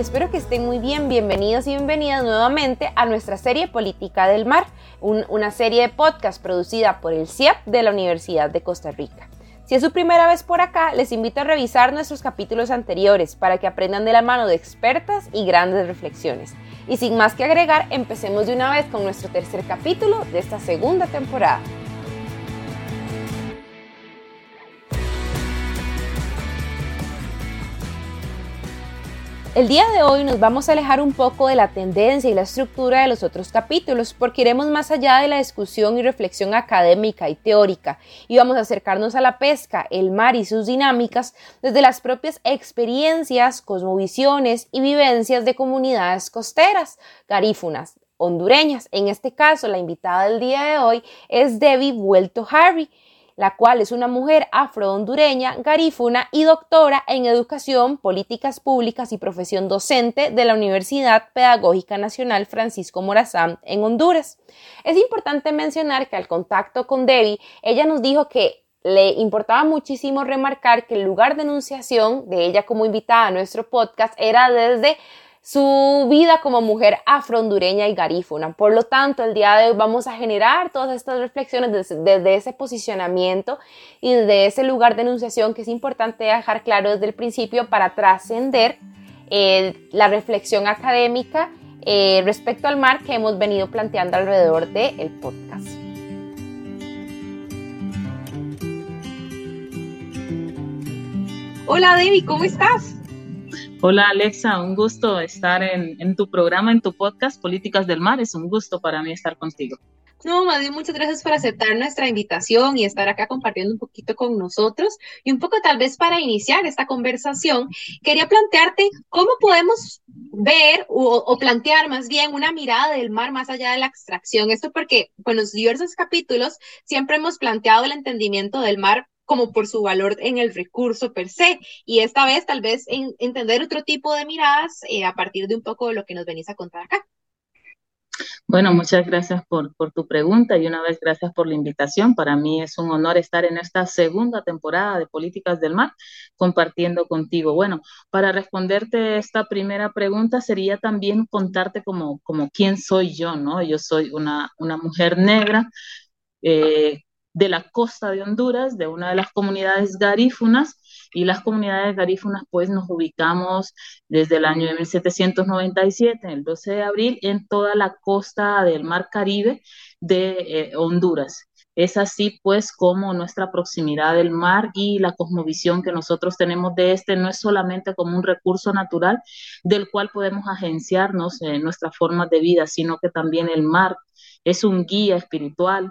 Espero que estén muy bien. Bienvenidos y bienvenidas nuevamente a nuestra serie Política del Mar, una serie de podcast producida por el CIEP de la Universidad de Costa Rica. Si es su primera vez por acá, les invito a revisar nuestros capítulos anteriores para que aprendan de la mano de expertas y grandes reflexiones. Y sin más que agregar, empecemos de una vez con nuestro tercer capítulo de esta segunda temporada. El día de hoy nos vamos a alejar un poco de la tendencia y la estructura de los otros capítulos porque iremos más allá de la discusión y reflexión académica y teórica y vamos a acercarnos a la pesca, el mar y sus dinámicas desde las propias experiencias, cosmovisiones y vivencias de comunidades costeras, garífunas, hondureñas. En este caso, la invitada del día de hoy es Debbie Vuelto Harry la cual es una mujer afro-hondureña, garífuna y doctora en Educación, Políticas Públicas y Profesión Docente de la Universidad Pedagógica Nacional Francisco Morazán en Honduras. Es importante mencionar que al contacto con Debbie, ella nos dijo que le importaba muchísimo remarcar que el lugar de enunciación de ella como invitada a nuestro podcast era desde su vida como mujer afro-hondureña y garífuna. Por lo tanto, el día de hoy vamos a generar todas estas reflexiones desde, ese posicionamiento y desde ese lugar de enunciación que es importante dejar claro desde el principio para trascender eh, la reflexión académica eh, respecto al mar que hemos venido planteando alrededor del podcast. Hola Debbie, ¿cómo estás? Hola Alexa, un gusto estar en, tu programa, en tu podcast Políticas del Mar. Es un gusto para mí estar contigo. No, Madi, muchas gracias por aceptar nuestra invitación y estar acá compartiendo un poquito con nosotros. Y un poco tal vez para iniciar esta conversación, quería plantearte cómo podemos ver o, plantear más bien una mirada del mar más allá de la extracción. Esto porque en los diversos capítulos siempre hemos planteado el entendimiento del mar como por su valor en el recurso per se. Y esta vez tal vez en, entender otro tipo de miradas eh, a partir de un poco de lo que nos venís a contar acá. Bueno, muchas gracias por, por, tu pregunta y una vez gracias por la invitación. Para mí es un honor estar en esta segunda temporada de Políticas del Mar compartiendo contigo. Bueno, para responderte esta primera pregunta sería también contarte como, como quién soy yo, ¿no? Yo soy una, una mujer negra eh, de la costa de Honduras, de una de las comunidades garífunas, y las comunidades garífunas pues nos ubicamos desde el año de 1797, el 12 de abril, en toda la costa del Mar Caribe de eh, Honduras. Es así pues como nuestra proximidad del mar y la cosmovisión que nosotros tenemos de este no es solamente como un recurso natural del cual podemos agenciarnos en nuestra forma de vida, sino que también el mar es un guía espiritual,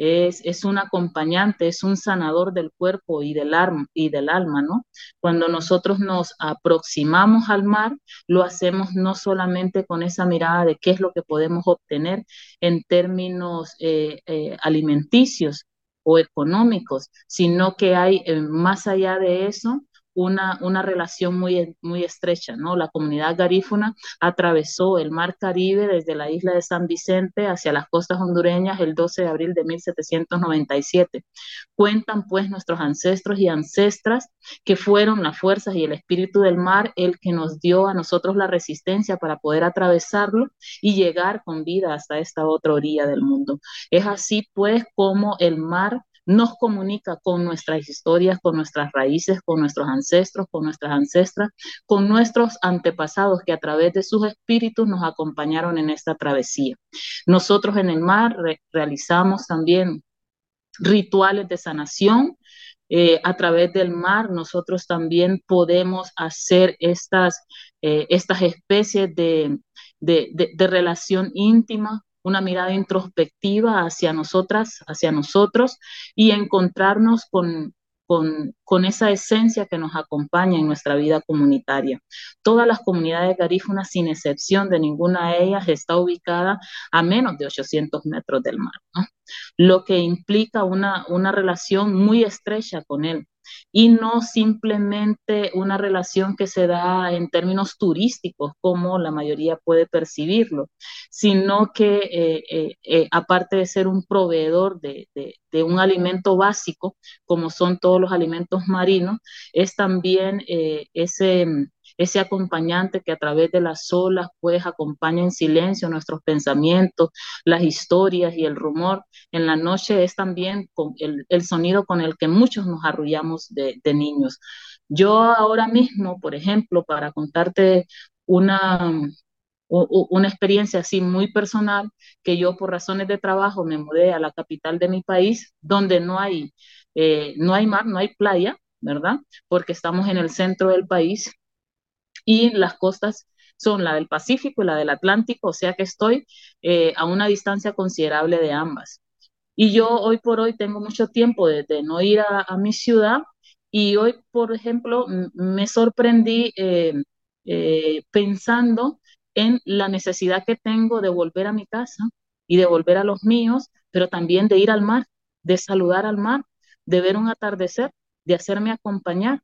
es, un acompañante, es un sanador del cuerpo y del, y del alma, ¿no? Cuando nosotros nos aproximamos al mar, lo hacemos no solamente con esa mirada de qué es lo que podemos obtener en términos eh, eh, alimenticios o económicos, sino que hay eh, más allá de eso una, una relación muy, muy estrecha, ¿no? La comunidad garífuna atravesó el mar Caribe desde la isla de San Vicente hacia las costas hondureñas el 12 de abril de 1797. Cuentan pues nuestros ancestros y ancestras que fueron las fuerzas y el espíritu del mar el que nos dio a nosotros la resistencia para poder atravesarlo y llegar con vida hasta esta otra orilla del mundo. Es así pues como el mar nos comunica con nuestras historias, con nuestras raíces, con nuestros ancestros, con nuestras ancestras, con nuestros antepasados que a través de sus espíritus nos acompañaron en esta travesía. Nosotros en el mar realizamos también rituales de sanación. Eh, a través del mar nosotros también podemos hacer estas, eh, estas especies de, de relación íntima una mirada introspectiva hacia nosotras, hacia nosotros y encontrarnos con, con, esa esencia que nos acompaña en nuestra vida comunitaria. Todas las comunidades garífunas, sin excepción de ninguna de ellas, está ubicada a menos de 800 metros del mar, lo que implica una, una relación muy estrecha con él y no simplemente una relación que se da en términos turísticos, como la mayoría puede percibirlo, sino que eh, eh, eh, aparte de ser un proveedor de, de, un alimento básico, como son todos los alimentos marinos, es también ese ese acompañante que a través de las olas pues acompaña en silencio nuestros pensamientos, las historias y el rumor. En la noche es también el, sonido con el que muchos nos arrullamos de, de niños. Yo ahora mismo, por ejemplo, para contarte una, una experiencia así muy personal, que yo por razones de trabajo me mudé a la capital de mi país, donde no hay, eh, no hay mar, no hay playa, ¿verdad? Porque estamos en el centro del país y las costas son la del Pacífico y la del Atlántico, o sea que estoy eh, a una distancia considerable de ambas. Y yo hoy por hoy tengo mucho tiempo de, no ir a, mi ciudad y hoy, por ejemplo, me sorprendí eh, pensando en la necesidad que tengo de volver a mi casa y de volver a los míos, pero también de ir al mar, de saludar al mar, de ver un atardecer, de hacerme acompañar,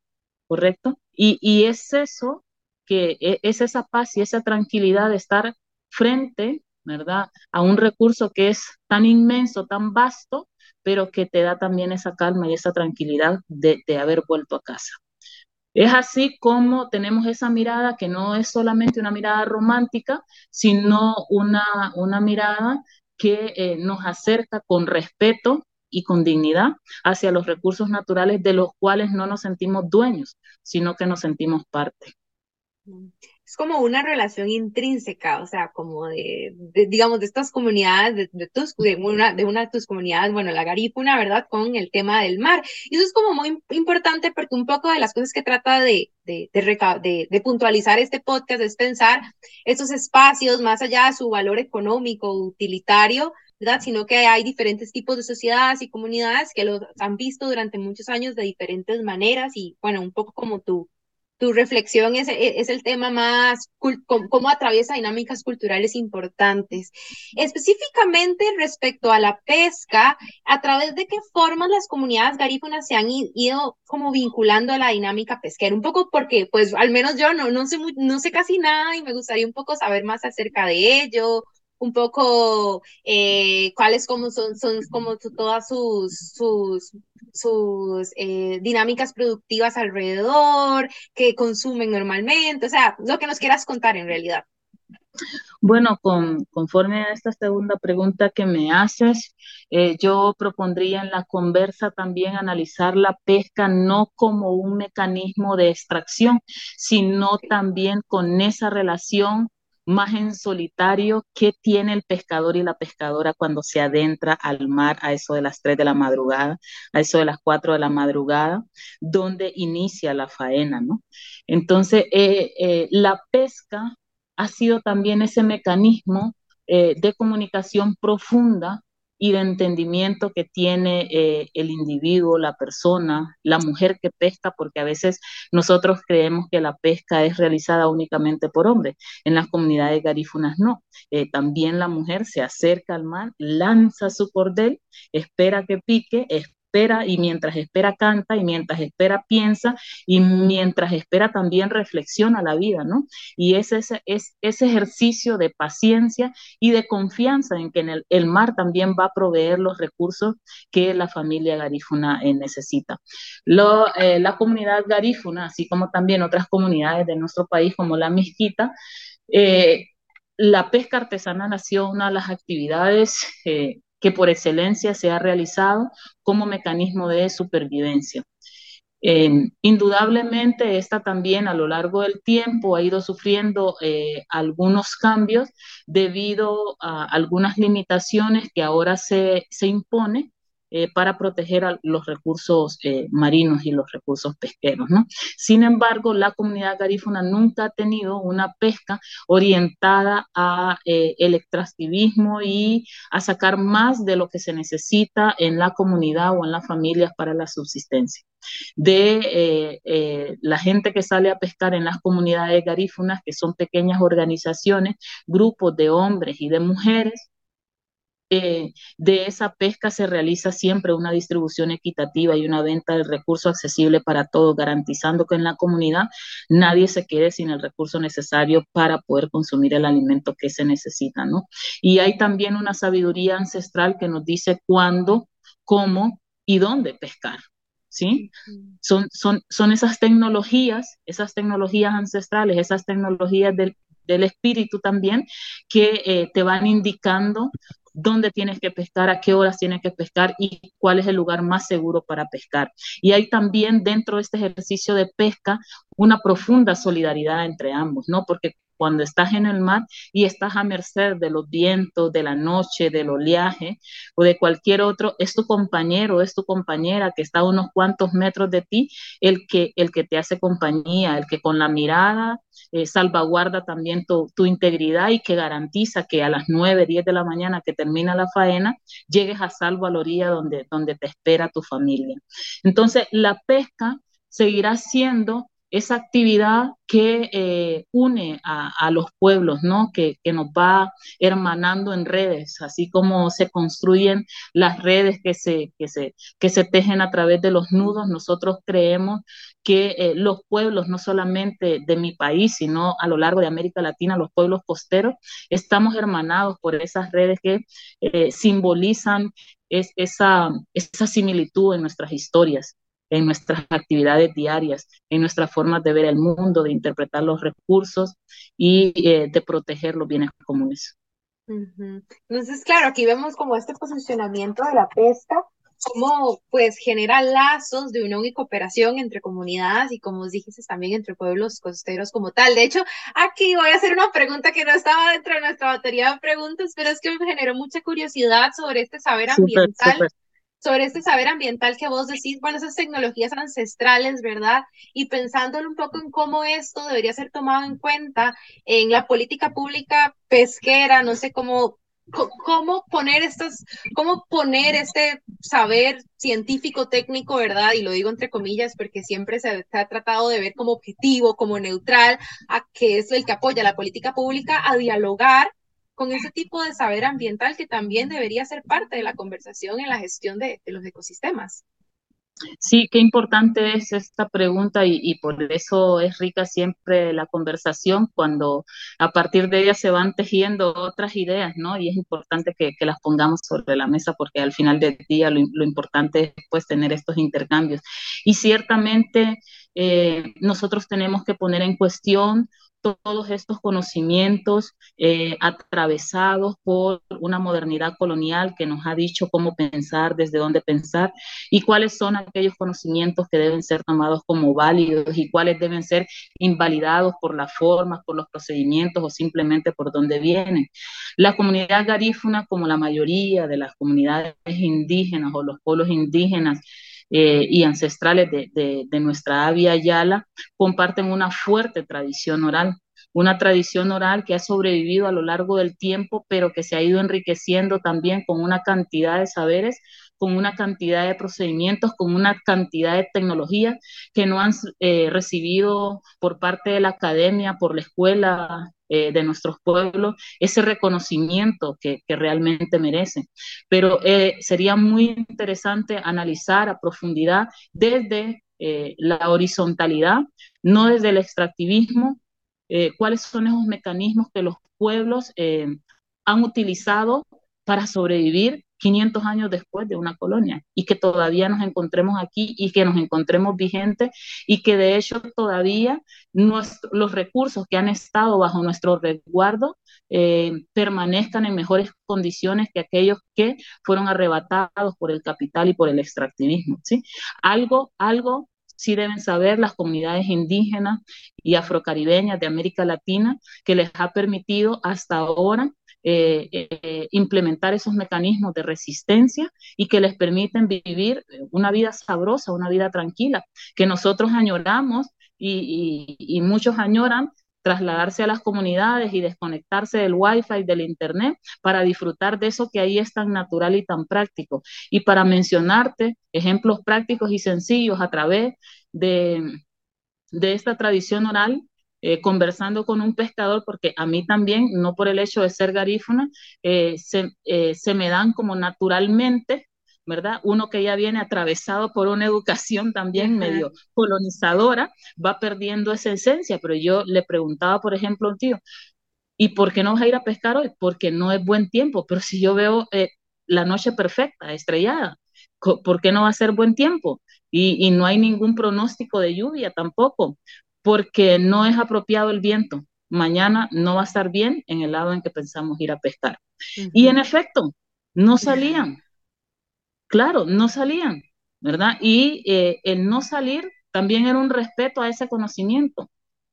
¿correcto? Y, es eso, que e, es esa paz y esa tranquilidad de estar frente, ¿verdad? A un recurso que es tan inmenso, tan vasto, pero que te da también esa calma y esa tranquilidad de haber vuelto a casa. Es así como tenemos esa mirada que no es solamente una mirada romántica, sino una, una mirada que eh, nos acerca con respeto y con dignidad hacia los recursos naturales de los cuales no nos sentimos dueños, sino que nos sentimos parte. Es como una relación intrínseca, o sea, como de, digamos, de estas comunidades, de, tus, de, una, de una de tus comunidades, bueno, la garífuna, ¿verdad? Con el tema del mar. Y eso es como muy importante porque un poco de las cosas que trata de, de, de, puntualizar este podcast es pensar estos espacios más allá de su valor económico, utilitario, ¿verdad? Sino que hay diferentes tipos de sociedades y comunidades que los han visto durante muchos años de diferentes maneras y, bueno, un poco como tú tu reflexión es, e, es, el tema más, cómo, atraviesa dinámicas culturales importantes. Específicamente respecto a la pesca, ¿a través de qué formas las comunidades garífunas se han ido como vinculando a la dinámica pesquera? Un poco porque, pues, al menos yo no, no, sé, no sé casi nada y me gustaría un poco saber más acerca de ello, un poco eh, cuáles como son, son como todas sus, sus, sus eh, dinámicas productivas alrededor, que consumen normalmente, o sea, lo que nos quieras contar en realidad. Bueno, con, conforme a esta segunda pregunta que me haces, eh, yo propondría en la conversa también analizar la pesca no como un mecanismo de extracción, sino también con esa relación más en solitario qué tiene el pescador y la pescadora cuando se adentra al mar a eso de las 3 de la madrugada, a eso de las 4 de la madrugada, donde inicia la faena, ¿no? Entonces, eh, eh, la pesca ha sido también ese mecanismo eh, de comunicación profunda y de entendimiento que tiene eh, el individuo, la persona, la mujer que pesca, porque a veces nosotros creemos que la pesca es realizada únicamente por hombres. En las comunidades garífunas no. Eh, también la mujer se acerca al mar, lanza su cordel, espera que pique, espera y mientras espera canta y mientras espera piensa y mientras espera también reflexiona la vida, ¿no? Y es ese, es ese ejercicio de paciencia y de confianza en que el, mar también va a proveer los recursos que la familia garífuna eh, necesita. Lo, eh, la comunidad garífuna, así como también otras comunidades de nuestro país como la Mezquita, eh, la pesca artesanal ha sido una de las actividades que por excelencia se ha realizado como mecanismo de supervivencia. Eh, indudablemente, esta también a lo largo del tiempo ha ido sufriendo eh, algunos cambios debido a algunas limitaciones que ahora se, se impone eh, para proteger a los recursos eh, marinos y los recursos pesqueros. ¿no? Sin embargo, la comunidad garífuna nunca ha tenido una pesca orientada a eh, el extractivismo y a sacar más de lo que se necesita en la comunidad o en las familias para la subsistencia de la gente que sale a pescar en las comunidades garífunas, que son pequeñas organizaciones, grupos de hombres y de mujeres eh, de esa pesca se realiza siempre una distribución equitativa y una venta del recurso accesible para todos, garantizando que en la comunidad nadie se quede sin el recurso necesario para poder consumir el alimento que se necesita, ¿no? Y hay también una sabiduría ancestral que nos dice cuándo, cómo y dónde pescar. ¿sí? Son, son, son esas tecnologías, esas tecnologías ancestrales, esas tecnologías del, del espíritu también, que eh, te van indicando dónde tienes que pescar, a qué horas tienes que pescar y cuál es el lugar más seguro para pescar. Y hay también dentro de este ejercicio de pesca una profunda solidaridad entre ambos, ¿no? Porque cuando estás en el mar y estás a merced de los vientos, de la noche, del oleaje o de cualquier otro, es tu compañero, es tu compañera que está a unos cuantos metros de ti, el que, el que te hace compañía, el que con la mirada eh, salvaguarda también tu, integridad y que garantiza que a las 9, 10 de la mañana que termina la faena, llegues a salvo a la orilla donde, donde te espera tu familia. Entonces, la pesca seguirá siendo esa actividad que eh, une a, los pueblos, ¿no? Que, nos va hermanando en redes, así como se construyen las redes que se, que se, que se tejen a través de los nudos, nosotros creemos que eh, los pueblos, no solamente de mi país, sino a lo largo de América Latina, los pueblos costeros, estamos hermanados por esas redes que eh, simbolizan esa, esa similitud en nuestras historias en nuestras actividades diarias, en nuestras formas de ver el mundo, de interpretar los recursos y eh, de proteger los bienes comunes. Entonces, claro, aquí vemos como este posicionamiento de la pesca, cómo pues genera lazos de unión y cooperación entre comunidades y como dijiste también entre pueblos costeros como tal. De hecho, aquí voy a hacer una pregunta que no estaba dentro de nuestra batería de preguntas, pero es que me generó mucha curiosidad sobre este saber ambiental sobre este saber ambiental que vos decís, bueno, esas tecnologías ancestrales, ¿verdad? Y pensándolo un poco en cómo esto debería ser tomado en cuenta en la política pública pesquera, no sé cómo cómo poner estas, cómo poner este saber científico técnico, ¿verdad? Y lo digo entre comillas porque siempre se, ha tratado de ver como objetivo, como neutral, a que es el que apoya la política pública a dialogar con ese tipo de saber ambiental que también debería ser parte de la conversación en la gestión de, los ecosistemas. Sí, qué importante es esta pregunta y, por eso es rica siempre la conversación cuando a partir de ella se van tejiendo otras ideas, ¿no? Y es importante que, las pongamos sobre la mesa porque al final del día lo, importante es pues tener estos intercambios. Y ciertamente eh, nosotros tenemos que poner en cuestión todos estos conocimientos eh, atravesados por una modernidad colonial que nos ha dicho cómo pensar, desde dónde pensar y cuáles son aquellos conocimientos que deben ser tomados como válidos y cuáles deben ser invalidados por las formas, por los procedimientos o simplemente por dónde vienen. La comunidad garífuna, como la mayoría de las comunidades indígenas o los pueblos indígenas, eh, y ancestrales de, de, nuestra Avia Yala comparten una fuerte tradición oral, una tradición oral que ha sobrevivido a lo largo del tiempo, pero que se ha ido enriqueciendo también con una cantidad de saberes con una cantidad de procedimientos, con una cantidad de tecnologías que no han eh, recibido por parte de la academia, por la escuela eh, de nuestros pueblos ese reconocimiento que, realmente merecen. Pero eh, sería muy interesante analizar a profundidad desde eh, la horizontalidad, no desde el extractivismo, cuáles son esos mecanismos que los pueblos han utilizado para sobrevivir 500 años después de una colonia y que todavía nos encontremos aquí y que nos encontremos vigentes y que de hecho todavía los recursos que han estado bajo nuestro resguardo eh, permanezcan en mejores condiciones que aquellos que fueron arrebatados por el capital y por el extractivismo. ¿sí? Algo, algo sí deben saber las comunidades indígenas y afrocaribeñas de América Latina que les ha permitido hasta ahora eh, eh, implementar esos mecanismos de resistencia y que les permiten vivir una vida sabrosa, una vida tranquila, que nosotros añoramos y, muchos añoran trasladarse a las comunidades y desconectarse del wifi, del internet, para disfrutar de eso que ahí es tan natural y tan práctico. Y para mencionarte ejemplos prácticos y sencillos a través de esta tradición oral, eh, conversando con un pescador, porque a mí también, no por el hecho de ser garífuna, eh, se, eh, se, me dan como naturalmente, ¿verdad? Uno que ya viene atravesado por una educación también medio colonizadora, va perdiendo esa esencia, pero yo le preguntaba, por ejemplo, un tío, ¿y por qué no vas a ir a pescar hoy? Porque no es buen tiempo, pero si yo veo la noche perfecta, estrellada, ¿por qué no va a ser buen tiempo? y, no hay ningún pronóstico de lluvia tampoco, porque no es apropiado el viento. Mañana no va a estar bien en el lado en que pensamos ir a pescar. Y en efecto, no salían. Claro, no salían, ¿verdad? Y eh, el no salir también era un respeto a ese conocimiento.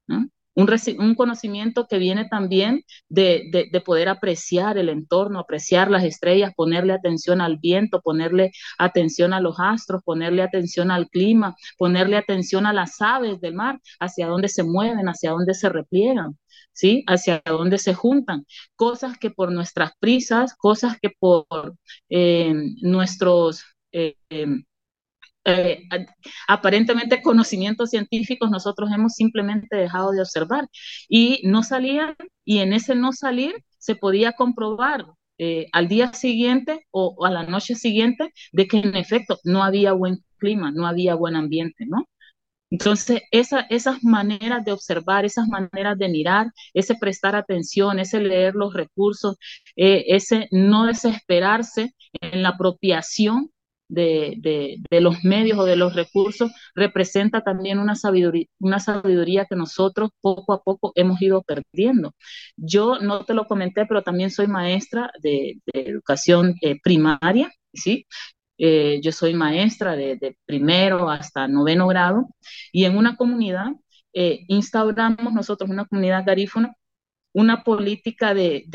¿no? Un, conocimiento que viene también de, poder apreciar el entorno, apreciar las estrellas, ponerle atención al viento, ponerle atención a los astros, ponerle atención al clima, ponerle atención a las aves del mar, hacia dónde se mueven, hacia dónde se repliegan. ¿Sí? Hacia dónde se juntan. Cosas que por nuestras prisas, cosas que por eh, nuestros eh, em, eh, aparentemente conocimientos científicos nosotros hemos simplemente dejado de observar y no salían y en ese no salir se podía comprobar eh, al día siguiente o, a la noche siguiente de que en efecto no había buen clima, no había buen ambiente, ¿no? Entonces, esa, esas maneras de observar, esas maneras de mirar, ese prestar atención, ese leer los recursos, eh, ese no desesperarse en la apropiación de, los medios o de los recursos representa también una sabiduría, una sabiduría que nosotros poco a poco hemos ido perdiendo. Yo no te lo comenté, pero también soy maestra de, educación eh, primaria, ¿sí? Eh, yo soy maestra de, primero hasta noveno grado y en una comunidad eh, instauramos nosotros, una comunidad garífuna, una política de,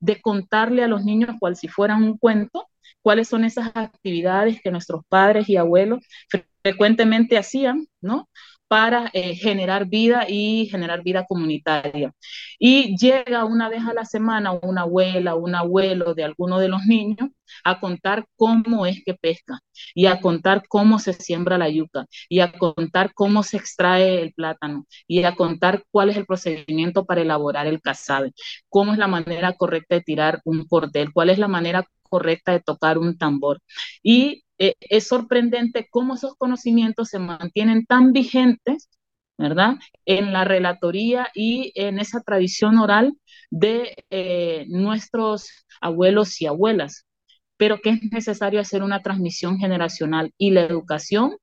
de contarle a los niños cual si fueran un cuento cuáles son esas actividades que nuestros padres y abuelos frecuentemente hacían, ¿no? Para eh, generar vida y generar vida comunitaria. Y llega una vez a la semana una abuela, un abuelo de alguno de los niños a contar cómo es que pesca y a contar cómo se siembra la yuca y a contar cómo se extrae el plátano y a contar cuál es el procedimiento para elaborar el casabe, cómo es la manera correcta de tirar un cordel, cuál es la manera correcta de tocar un tambor. Y eh, es sorprendente cómo esos conocimientos se mantienen tan vigentes, ¿verdad? En la relatoría y en esa tradición oral de eh, nuestros abuelos y abuelas, pero que es necesario hacer una transmisión generacional y la educación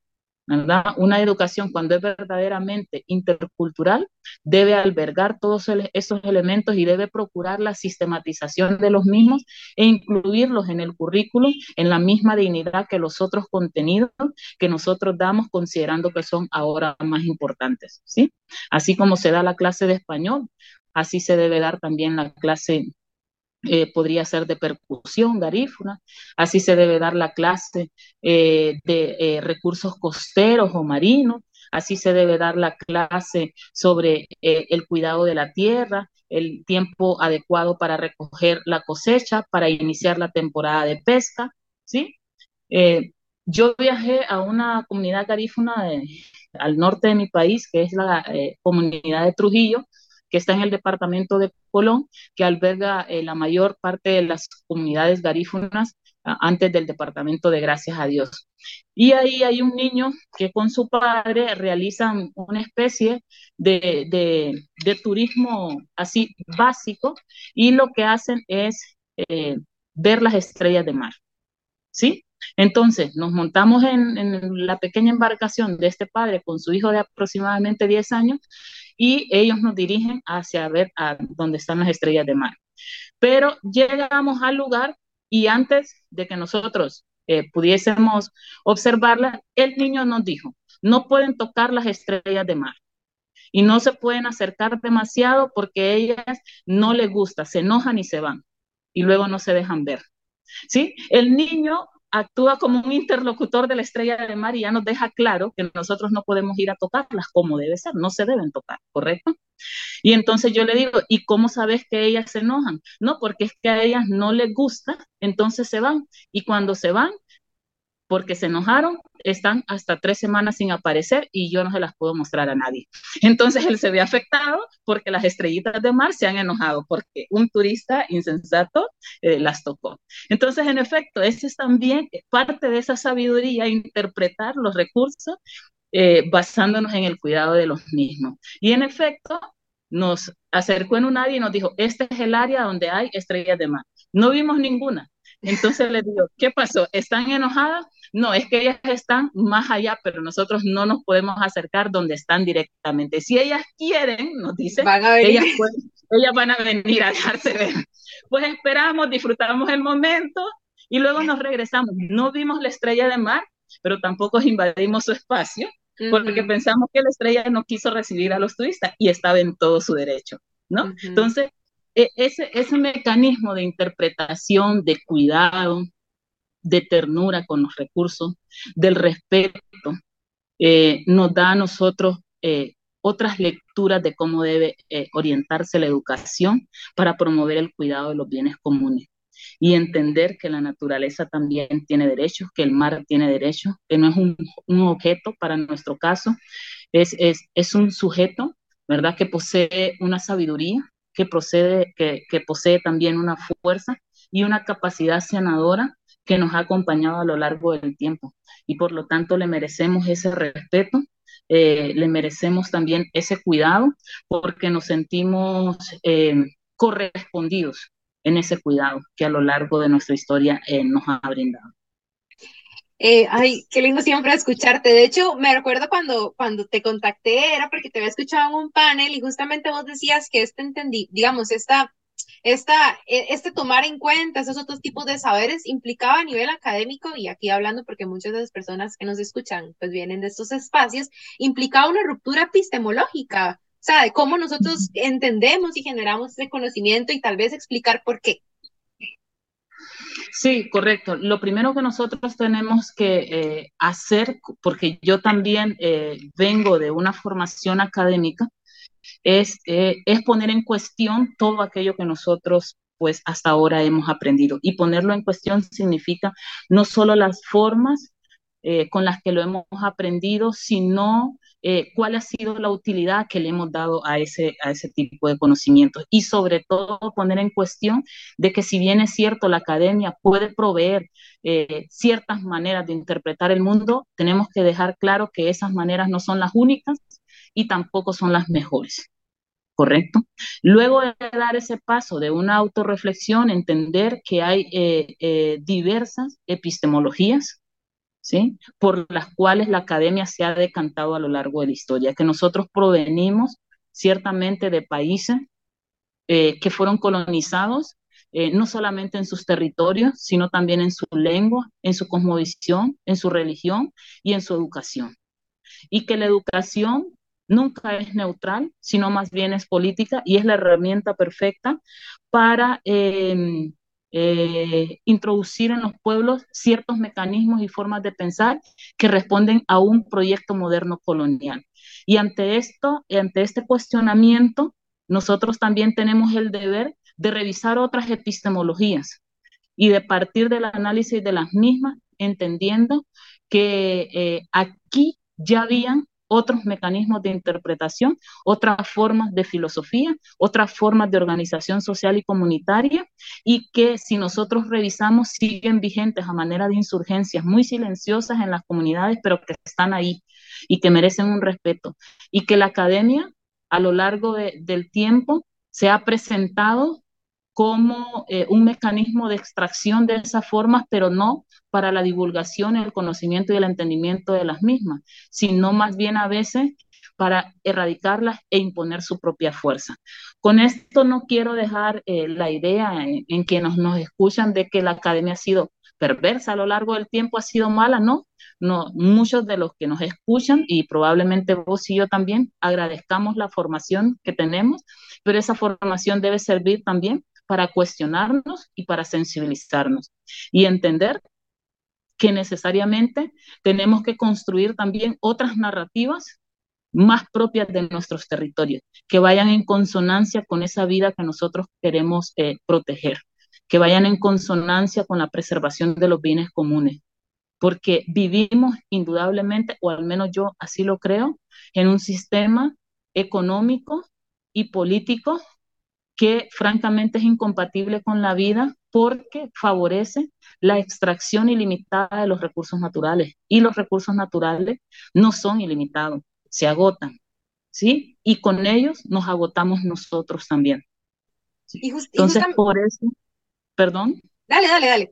una educación cuando es verdaderamente intercultural debe albergar todos esos elementos y debe procurar la sistematización de los mismos e incluirlos en el currículum en la misma dignidad que los otros contenidos que nosotros damos considerando que son ahora más importantes, ¿sí? Así como se da la clase de español, así se debe dar también la clase eh, podría ser de percusión garífuna, así se debe dar la clase eh, de eh, recursos costeros o marinos, así se debe dar la clase sobre el cuidado de la tierra, el tiempo adecuado para recoger la cosecha, para iniciar la temporada de pesca, ¿sí? yo viajé a una comunidad garífuna al norte de mi país, que es la comunidad de Trujillo, que está en el departamento de Colón, que alberga eh, la mayor parte de las comunidades garífunas antes del departamento de Gracias a Dios. Y ahí hay un niño que con su padre realizan una especie de, turismo así básico y lo que hacen es eh, ver las estrellas de mar. ¿Sí? Entonces, nos montamos en, en, la pequeña embarcación de este padre con su hijo de aproximadamente 10 años y ellos nos dirigen hacia ver a dónde están las estrellas de mar. Pero llegamos al lugar y antes de que nosotros eh, pudiésemos observarlas, el niño nos dijo, no pueden tocar las estrellas de mar y no se pueden acercar demasiado porque ellas no les gusta, se enojan y se van y luego no se dejan ver. ¿Sí? El niño actúa como un interlocutor de la estrella de mar y ya nos deja claro que nosotros no podemos ir a tocarlas como debe ser, no se deben tocar, ¿correcto? Y entonces yo le digo, ¿y cómo sabes que ellas se enojan? No, porque es que a ellas no les gusta, entonces se van. Y cuando se van, porque se enojaron, están hasta tres semanas sin aparecer y yo no se las puedo mostrar a nadie. Entonces él se ve afectado porque las estrellitas de mar se han enojado porque un turista insensato eh, las tocó. Entonces, en efecto, ese es también parte de esa sabiduría, interpretar los recursos eh, basándonos en el cuidado de los mismos. Y en efecto, nos acercó en un área y nos dijo, este es el área donde hay estrellas de mar. No vimos ninguna, Entonces les digo, ¿qué pasó? ¿Están enojadas? No, es que ellas están más allá, pero nosotros no nos podemos acercar donde están directamente. Si ellas quieren, nos dicen, ellas, ellas van a venir a dejarse ver. Pues esperamos, disfrutamos el momento y luego nos regresamos. No vimos la estrella de mar, pero tampoco invadimos su espacio porque pensamos que la estrella no quiso recibir a los turistas y estaba en todo su derecho, ¿no? Entonces, e, ese, ese mecanismo de interpretación, de cuidado, de ternura con los recursos, del respeto, eh, nos da a nosotros eh, otras lecturas de cómo debe eh, orientarse la educación para promover el cuidado de los bienes comunes y entender que la naturaleza también tiene derechos, que el mar tiene derechos, que no es un, un objeto para nuestro caso, es, es, es, un sujeto, ¿verdad? Que posee una sabiduría, que, procede, que, posee también una fuerza y una capacidad sanadora que nos ha acompañado a lo largo del tiempo. Y por lo tanto le merecemos ese respeto, eh, le merecemos también ese cuidado, porque nos sentimos eh, correspondidos en ese cuidado que a lo largo de nuestra historia eh, nos ha brindado. Eh, ay, qué lindo siempre escucharte. De hecho, me recuerdo cuando, cuando te contacté, era porque te había escuchado en un panel y justamente vos decías que este entendí, digamos, esta, esta, e, este tomar en cuenta esos otros tipos de saberes implicaba a nivel académico, y aquí hablando porque muchas de las personas que nos escuchan pues vienen de estos espacios, implicaba una ruptura epistemológica, o sea, de cómo nosotros entendemos y generamos ese conocimiento y tal vez explicar por qué. Sí, correcto. Lo primero que nosotros tenemos que eh, hacer, porque yo también eh, vengo de una formación académica, es, eh, es poner en cuestión todo aquello que nosotros pues hasta ahora hemos aprendido. Y ponerlo en cuestión significa no solo las formas con las que lo hemos aprendido, sino eh, cuál ha sido la utilidad que le hemos dado a ese, a ese tipo de conocimientos y sobre todo poner en cuestión de que si bien es cierto la academia puede proveer eh, ciertas maneras de interpretar el mundo, tenemos que dejar claro que esas maneras no son las únicas y tampoco son las mejores. ¿correcto? Luego de dar ese paso de una autorreflexión, entender que hay eh, diversas epistemologías, ¿sí? por las cuales la academia se ha decantado a lo largo de la historia, que nosotros provenimos ciertamente de países eh, que fueron colonizados, eh, no solamente en sus territorios, sino también en su lengua, en su cosmovisión, en su religión y en su educación. Y que la educación nunca es neutral, sino más bien es política y es la herramienta perfecta para em, eh, introducir en los pueblos ciertos mecanismos y formas de pensar que responden a un proyecto moderno colonial. Y ante esto, ante este cuestionamiento, nosotros también tenemos el deber de revisar otras epistemologías y de partir del análisis de las mismas, entendiendo que eh, aquí ya habían otros mecanismos de interpretación, otras formas de filosofía, otras formas de organización social y comunitaria, y que si nosotros revisamos siguen vigentes a manera de insurgencias muy silenciosas en las comunidades, pero que están ahí y que merecen un respeto, y que la academia a lo largo del tiempo se ha presentado como eh, un mecanismo de extracción de esas formas, pero no para la divulgación, el conocimiento y el entendimiento de las mismas, sino más bien a veces para erradicarlas e imponer su propia fuerza. Con esto no quiero dejar eh, la idea en, en que nos, nos escuchan de que la academia ha sido perversa a lo largo del tiempo, ha sido mala, no. No, muchos de los que nos escuchan y probablemente vos y yo también agradezcamos la formación que tenemos, pero esa formación debe servir también para cuestionarnos y para sensibilizarnos y entender que necesariamente tenemos que construir también otras narrativas más propias de nuestros territorios, que vayan en consonancia con esa vida que nosotros queremos eh, proteger, que vayan en consonancia con la preservación de los bienes comunes, porque vivimos indudablemente, o al menos yo así lo creo, en un sistema económico y político que francamente es incompatible con la vida porque favorece la extracción ilimitada de los recursos naturales. Y los recursos naturales no son ilimitados, se agotan, ¿sí? Y con ellos nos agotamos nosotros también. Entonces, por eso, perdón. Dale, dale, dale.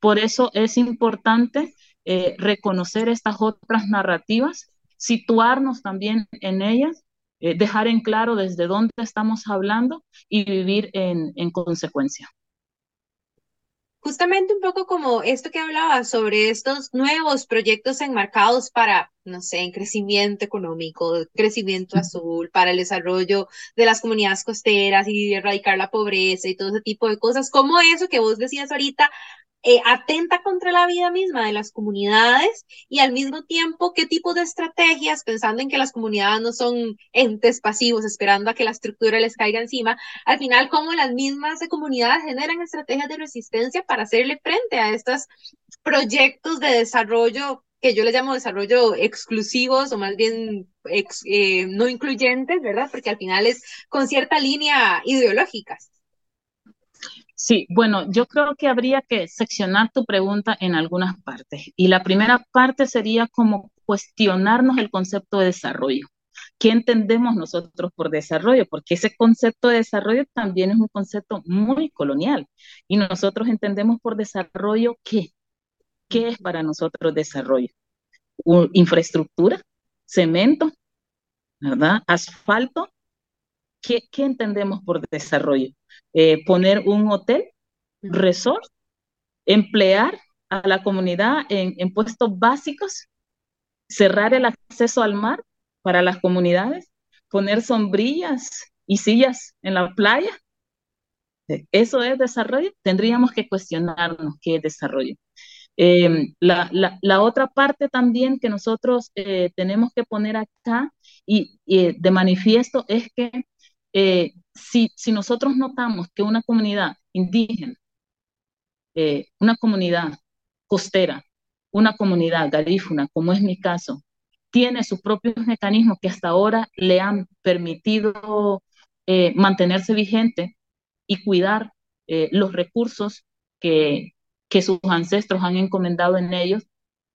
Por, eso es importante eh, reconocer estas otras narrativas, situarnos también en ellas, eh, dejar en claro desde dónde estamos hablando y vivir en, en consecuencia. Justamente un poco como esto que hablaba sobre estos nuevos proyectos enmarcados para, no sé, en crecimiento económico, crecimiento azul, para el desarrollo de las comunidades costeras y erradicar la pobreza y todo ese tipo de cosas, como eso que vos decías ahorita, eh, atenta contra la vida misma de las comunidades y al mismo tiempo qué tipo de estrategias, pensando en que las comunidades no son entes pasivos esperando a que la estructura les caiga encima, al final cómo las mismas comunidades generan estrategias de resistencia para hacerle frente a estos proyectos de desarrollo que yo les llamo desarrollo exclusivos o más bien eh, no incluyentes, ¿verdad? Porque al final es con cierta línea ideológica. Sí, bueno, yo creo que habría que seccionar tu pregunta en algunas partes. Y la primera parte sería como cuestionarnos el concepto de desarrollo. ¿Qué entendemos nosotros por desarrollo? Porque ese concepto de desarrollo también es un concepto muy colonial. Y nosotros entendemos por desarrollo qué. ¿Qué es para nosotros desarrollo? infraestructura, cemento, ¿verdad? Asfalto. ¿Qué, qué entendemos por desarrollo? Eh, poner un hotel, resort, emplear a la comunidad en, en puestos básicos, cerrar el acceso al mar para las comunidades, poner sombrillas y sillas en la playa. ¿Eso es desarrollo? Tendríamos que cuestionarnos qué es desarrollo. Em, la, la, la, otra parte también que nosotros eh, tenemos que poner acá y, y, de manifiesto es que eh, si, si nosotros notamos que una comunidad indígena, eh, una comunidad costera, una comunidad garífuna, como es mi caso, tiene sus propios mecanismos que hasta ahora le han permitido eh, mantenerse vigente y cuidar eh, los recursos que, que sus ancestros han encomendado en ellos,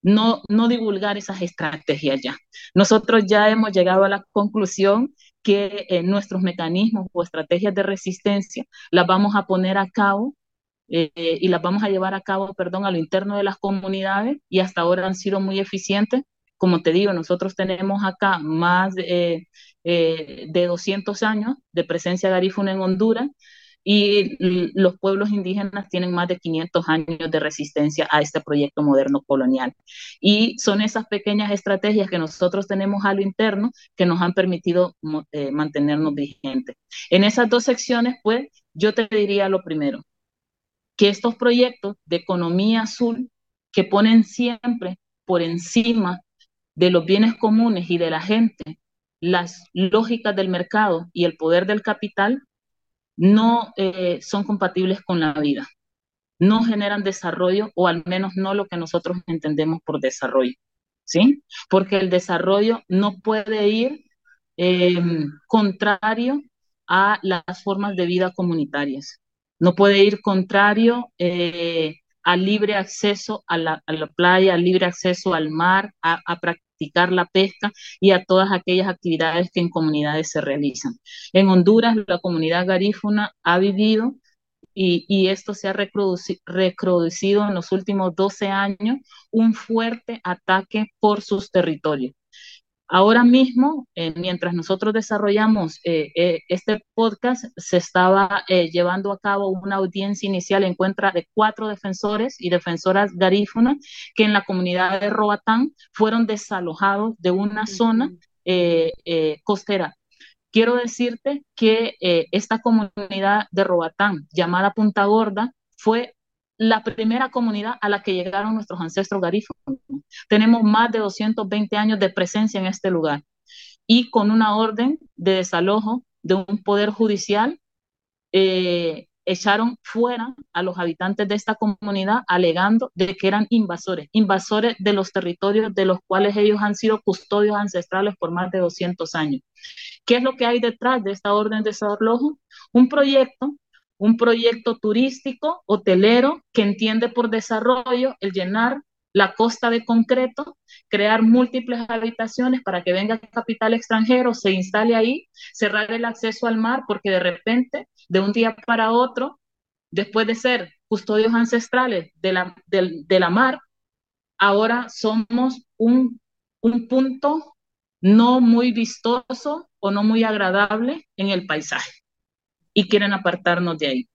no, no divulgar esas estrategias ya. Nosotros ya hemos llegado a la conclusión que eh, nuestros mecanismos o estrategias de resistencia las vamos a poner a cabo eh, y las vamos a llevar a cabo, perdón, a lo interno de las comunidades y hasta ahora han sido muy eficientes. Como te digo, nosotros tenemos acá más de, eh, de 200 años de presencia garífuna en Honduras y los pueblos indígenas tienen más de 500 años de resistencia a este proyecto moderno colonial. Y son esas pequeñas estrategias que nosotros tenemos a lo interno que nos han permitido eh, mantenernos vigentes. En esas dos secciones, pues, yo te diría lo primero, que estos proyectos de economía azul que ponen siempre por encima de los bienes comunes y de la gente las lógicas del mercado y el poder del capital, no eh, son compatibles con la vida, no generan desarrollo o al menos no lo que nosotros entendemos por desarrollo, ¿sí? Porque el desarrollo no puede ir em, contrario a las formas de vida comunitarias, no puede ir contrario eh, al libre acceso a la, playa, al libre acceso al mar, a, a, la pesca y a todas aquellas actividades que en comunidades se realizan. En Honduras, la comunidad garífuna ha vivido y, y, esto se ha reproducido en los últimos 12 años, un fuerte ataque por sus territorios. Ahora mismo, eh, mientras nosotros desarrollamos eh, eh, este podcast, se estaba llevando a cabo una audiencia inicial en contra de cuatro defensores y defensoras garífunas que en la comunidad de Roatán fueron desalojados de una zona costera. Quiero decirte que esta comunidad de Roatán, llamada Punta Gorda, fue la primera comunidad a la que llegaron nuestros ancestros garífunos. Tenemos más de 220 años de presencia en este lugar y con una orden de desalojo de un poder judicial, eh, echaron fuera a los habitantes de esta comunidad alegando de que eran invasores, invasores de los territorios de los cuales ellos han sido custodios ancestrales por más de 200 años. ¿Qué es lo que hay detrás de esta orden de desalojo? Un proyecto un proyecto turístico, hotelero, que entiende por desarrollo el llenar la costa de concreto, crear múltiples habitaciones para que venga capital extranjero, se instale ahí, cerrar el acceso al mar, porque de repente, de un día para otro, después de ser custodios ancestrales de la, mar, ahora somos un, un punto no muy vistoso o no muy agradable en el paisaje y quieren apartarnos de ahí.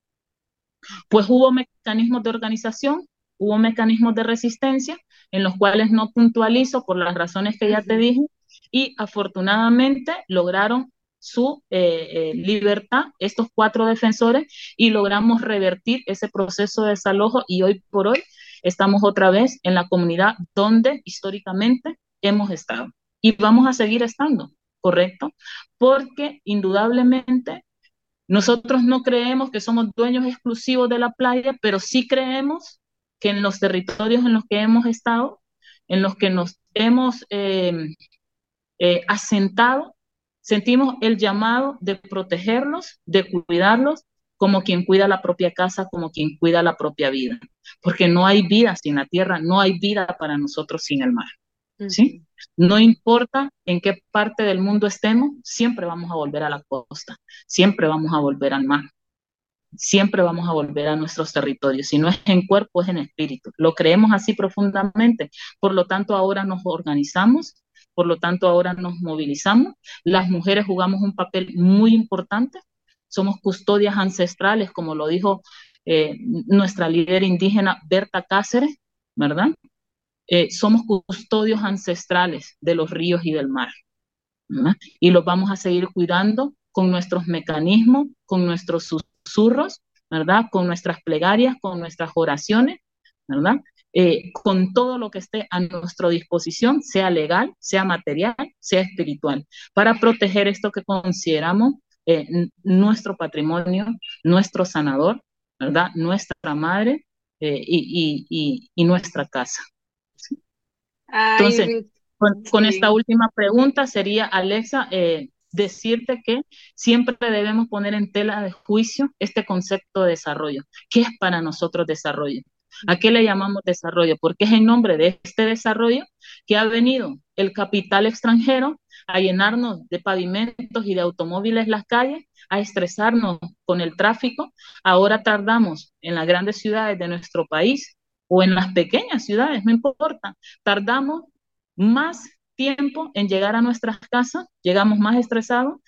Pues hubo mecanismos de organización, hubo mecanismos de resistencia en los cuales no puntualizo por las razones que ya te dije y afortunadamente lograron su eh, eh, libertad, estos cuatro defensores, y logramos revertir ese proceso de desalojo y hoy por hoy estamos otra vez en la comunidad donde históricamente hemos estado y vamos a seguir estando, ¿correcto? Porque indudablemente nosotros no creemos que somos dueños exclusivos de la playa, pero sí creemos que en los territorios en los que hemos estado, en los que nos hemos eh, eh, asentado, sentimos el llamado de protegerlos, de cuidarlos, como quien cuida la propia casa, como quien cuida la propia vida, porque no hay vida sin la tierra, no hay vida para nosotros sin el mar. ¿Sí? No importa en qué parte del mundo estemos, siempre vamos a volver a la costa, siempre vamos a volver al mar, siempre vamos a volver a nuestros territorios. Si no es en cuerpo, es en espíritu. Lo creemos así profundamente. Por lo tanto, ahora nos organizamos, por lo tanto, ahora nos movilizamos. Las mujeres jugamos un papel muy importante. Somos custodias ancestrales, como lo dijo eh, nuestra líder indígena Berta Cáceres, ¿verdad? Eh, somos custodios ancestrales de los ríos y del mar. Y los vamos a seguir cuidando con nuestros mecanismos, con nuestros susurros, ¿verdad? Con nuestras plegarias, con nuestras oraciones, ¿verdad? Eh, con todo lo que esté a nuestra disposición, sea legal, sea material, sea espiritual, para proteger esto que consideramos eh, nuestro patrimonio, nuestro sanador, ¿verdad? Nuestra madre y, y nuestra casa. Entonces, con, esta última pregunta sería, Alexa, eh, decirte que siempre debemos poner en tela de juicio este concepto de desarrollo. ¿Qué es para nosotros desarrollo? ¿A qué le llamamos desarrollo? Porque es en nombre de este desarrollo que ha venido el capital extranjero a llenarnos de pavimentos y de automóviles las calles, a estresarnos con el tráfico. Ahora tardamos en las grandes ciudades de nuestro país o en las pequeñas ciudades, no importa. Tardamos más tiempo en llegar a nuestras casas, llegamos más estresados,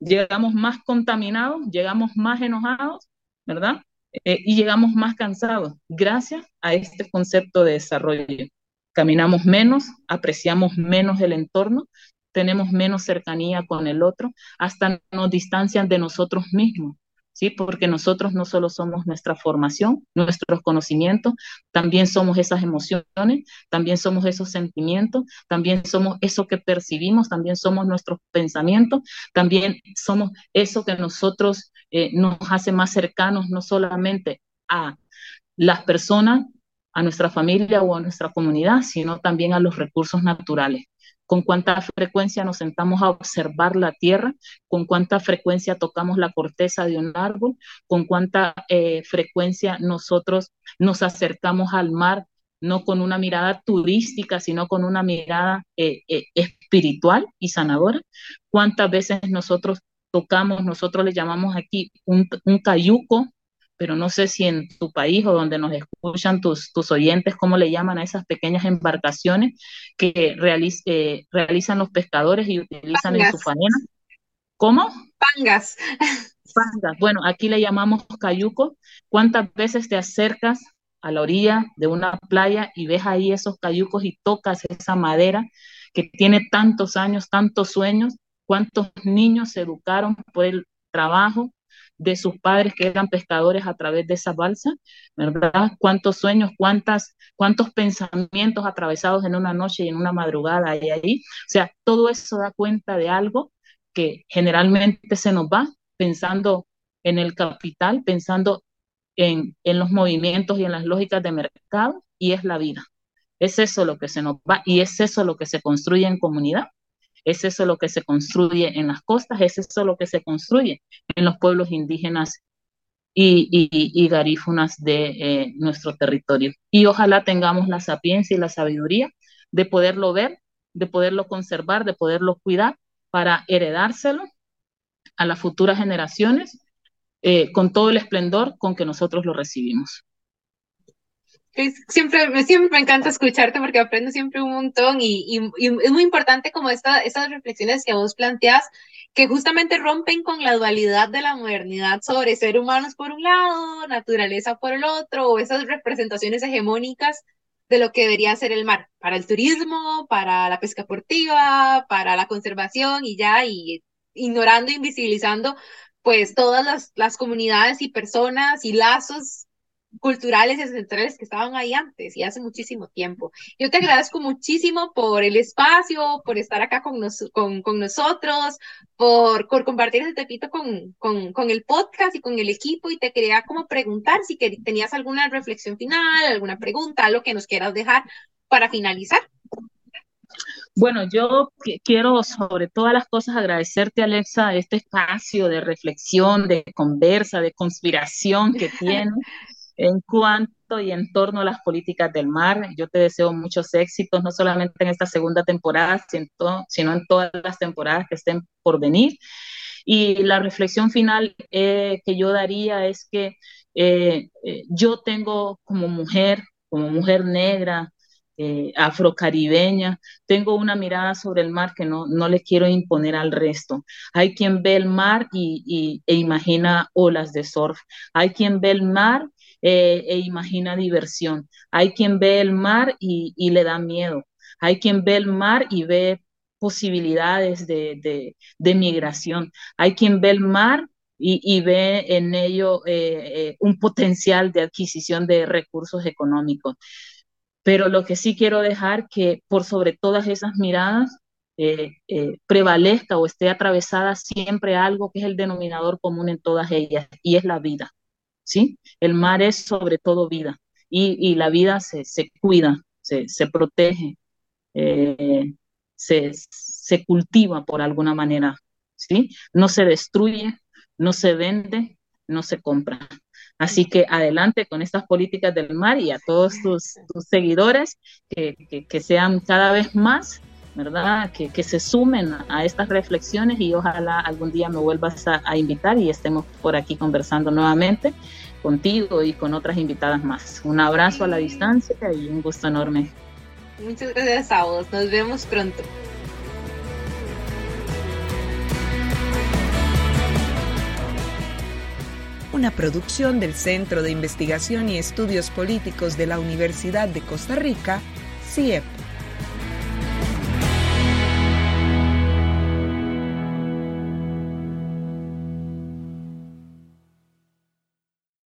llegamos más contaminados, llegamos más enojados, ¿verdad? Eh, y llegamos más cansados gracias a este concepto de desarrollo. Caminamos menos, apreciamos menos el entorno, tenemos menos cercanía con el otro, hasta nos distancian de nosotros mismos. ¿Sí? Porque nosotros no solo somos nuestra formación, nuestros conocimientos, también somos esas emociones, también somos esos sentimientos, también somos eso que percibimos, también somos nuestros pensamientos, también somos eso que nosotros eh, nos hace más cercanos no solamente a las personas, a nuestra familia o a nuestra comunidad, sino también a los recursos naturales con cuánta frecuencia nos sentamos a observar la tierra, con cuánta frecuencia tocamos la corteza de un árbol, con cuánta eh, frecuencia nosotros nos acercamos al mar, no con una mirada turística, sino con una mirada eh, eh, espiritual y sanadora. Cuántas veces nosotros tocamos, nosotros le llamamos aquí un, un cayuco, pero no sé si en tu país o donde nos escuchan tus, tus oyentes, ¿cómo le llaman a esas pequeñas embarcaciones que eh, realizan los pescadores y utilizan en su faena? ¿Cómo? Pangas. Pangas. Bueno, aquí le llamamos cayuco. ¿Cuántas veces te acercas a la orilla de una playa y ves ahí esos cayucos y tocas esa madera que tiene tantos años, tantos sueños? ¿Cuántos niños se educaron por el trabajo de sus padres que eran pescadores a través de esa balsa, ¿verdad? Cuántos sueños, cuántas, cuántos pensamientos atravesados en una noche y en una madrugada hay ahí. O sea, todo eso da cuenta de algo que generalmente se nos va pensando en el capital, pensando en, en los movimientos y en las lógicas de mercado, y es la vida. Es eso lo que se nos va y es eso lo que se construye en comunidad es eso lo que se construye en las costas, es eso lo que se construye en los pueblos indígenas y, garífunas de eh, nuestro territorio. Y ojalá tengamos la sapiencia y la sabiduría de poderlo ver, de poderlo conservar, de poderlo cuidar para heredárselo a las futuras generaciones eh, con todo el esplendor con que nosotros lo recibimos. Siempre, siempre me encanta escucharte porque aprendo siempre un montón y, es muy importante como esta, estas reflexiones que vos planteas que justamente rompen con la dualidad de la modernidad sobre ser humanos por un lado, naturaleza por el otro, o esas representaciones hegemónicas de lo que debería ser el mar, para el turismo, para la pesca deportiva, para la conservación y ya, y ignorando, invisibilizando pues todas las, las comunidades y personas y lazos culturales y ancestrales que estaban ahí antes y hace muchísimo tiempo. Yo te agradezco muchísimo por el espacio, por estar acá con, con, con nosotros, por, por compartir este tepito con, con, con, el podcast y con el equipo y te quería como preguntar si tenías alguna reflexión final, alguna pregunta, algo que nos quieras dejar para finalizar. Bueno, yo quiero sobre todas las cosas agradecerte, Alexa, este espacio de reflexión, de conversa, de conspiración que tienes en cuanto y en torno a las políticas del mar. Yo te deseo muchos éxitos, no solamente en esta segunda temporada, sino en todas las temporadas que estén por venir. Y la reflexión final eh, que yo daría es que eh, eh, yo tengo como mujer, como mujer negra, afrocaribeña, tengo una mirada sobre el mar que no, no le quiero imponer al resto. Hay quien ve el mar y, e imagina olas de surf. Hay quien ve el mar eh, e imagina diversión. Hay quien ve el mar y, le da miedo. Hay quien ve el mar y ve posibilidades de, migración. Hay quien ve el mar y, ve en ello eh, eh, un potencial de adquisición de recursos económicos. Pero lo que sí quiero dejar que por sobre todas esas miradas prevalezca o esté atravesada siempre algo que es el denominador común en todas ellas y es la vida. ¿Sí? El mar es sobre todo vida y, la vida se, cuida, se, protege, eh, se, cultiva por alguna manera, ¿sí? No se destruye, no se vende, no se compra. Así que adelante con estas políticas del mar y a todos tus, seguidores que, sean cada vez más ¿verdad? Que, se sumen a estas reflexiones y ojalá algún día me vuelvas a, invitar y estemos por aquí conversando nuevamente contigo y con otras invitadas más. Un abrazo a la distancia y un gusto enorme. Muchas gracias a vos, nos vemos pronto. Una producción del Centro de Investigación y Estudios Políticos de la Universidad de Costa Rica, CIEP.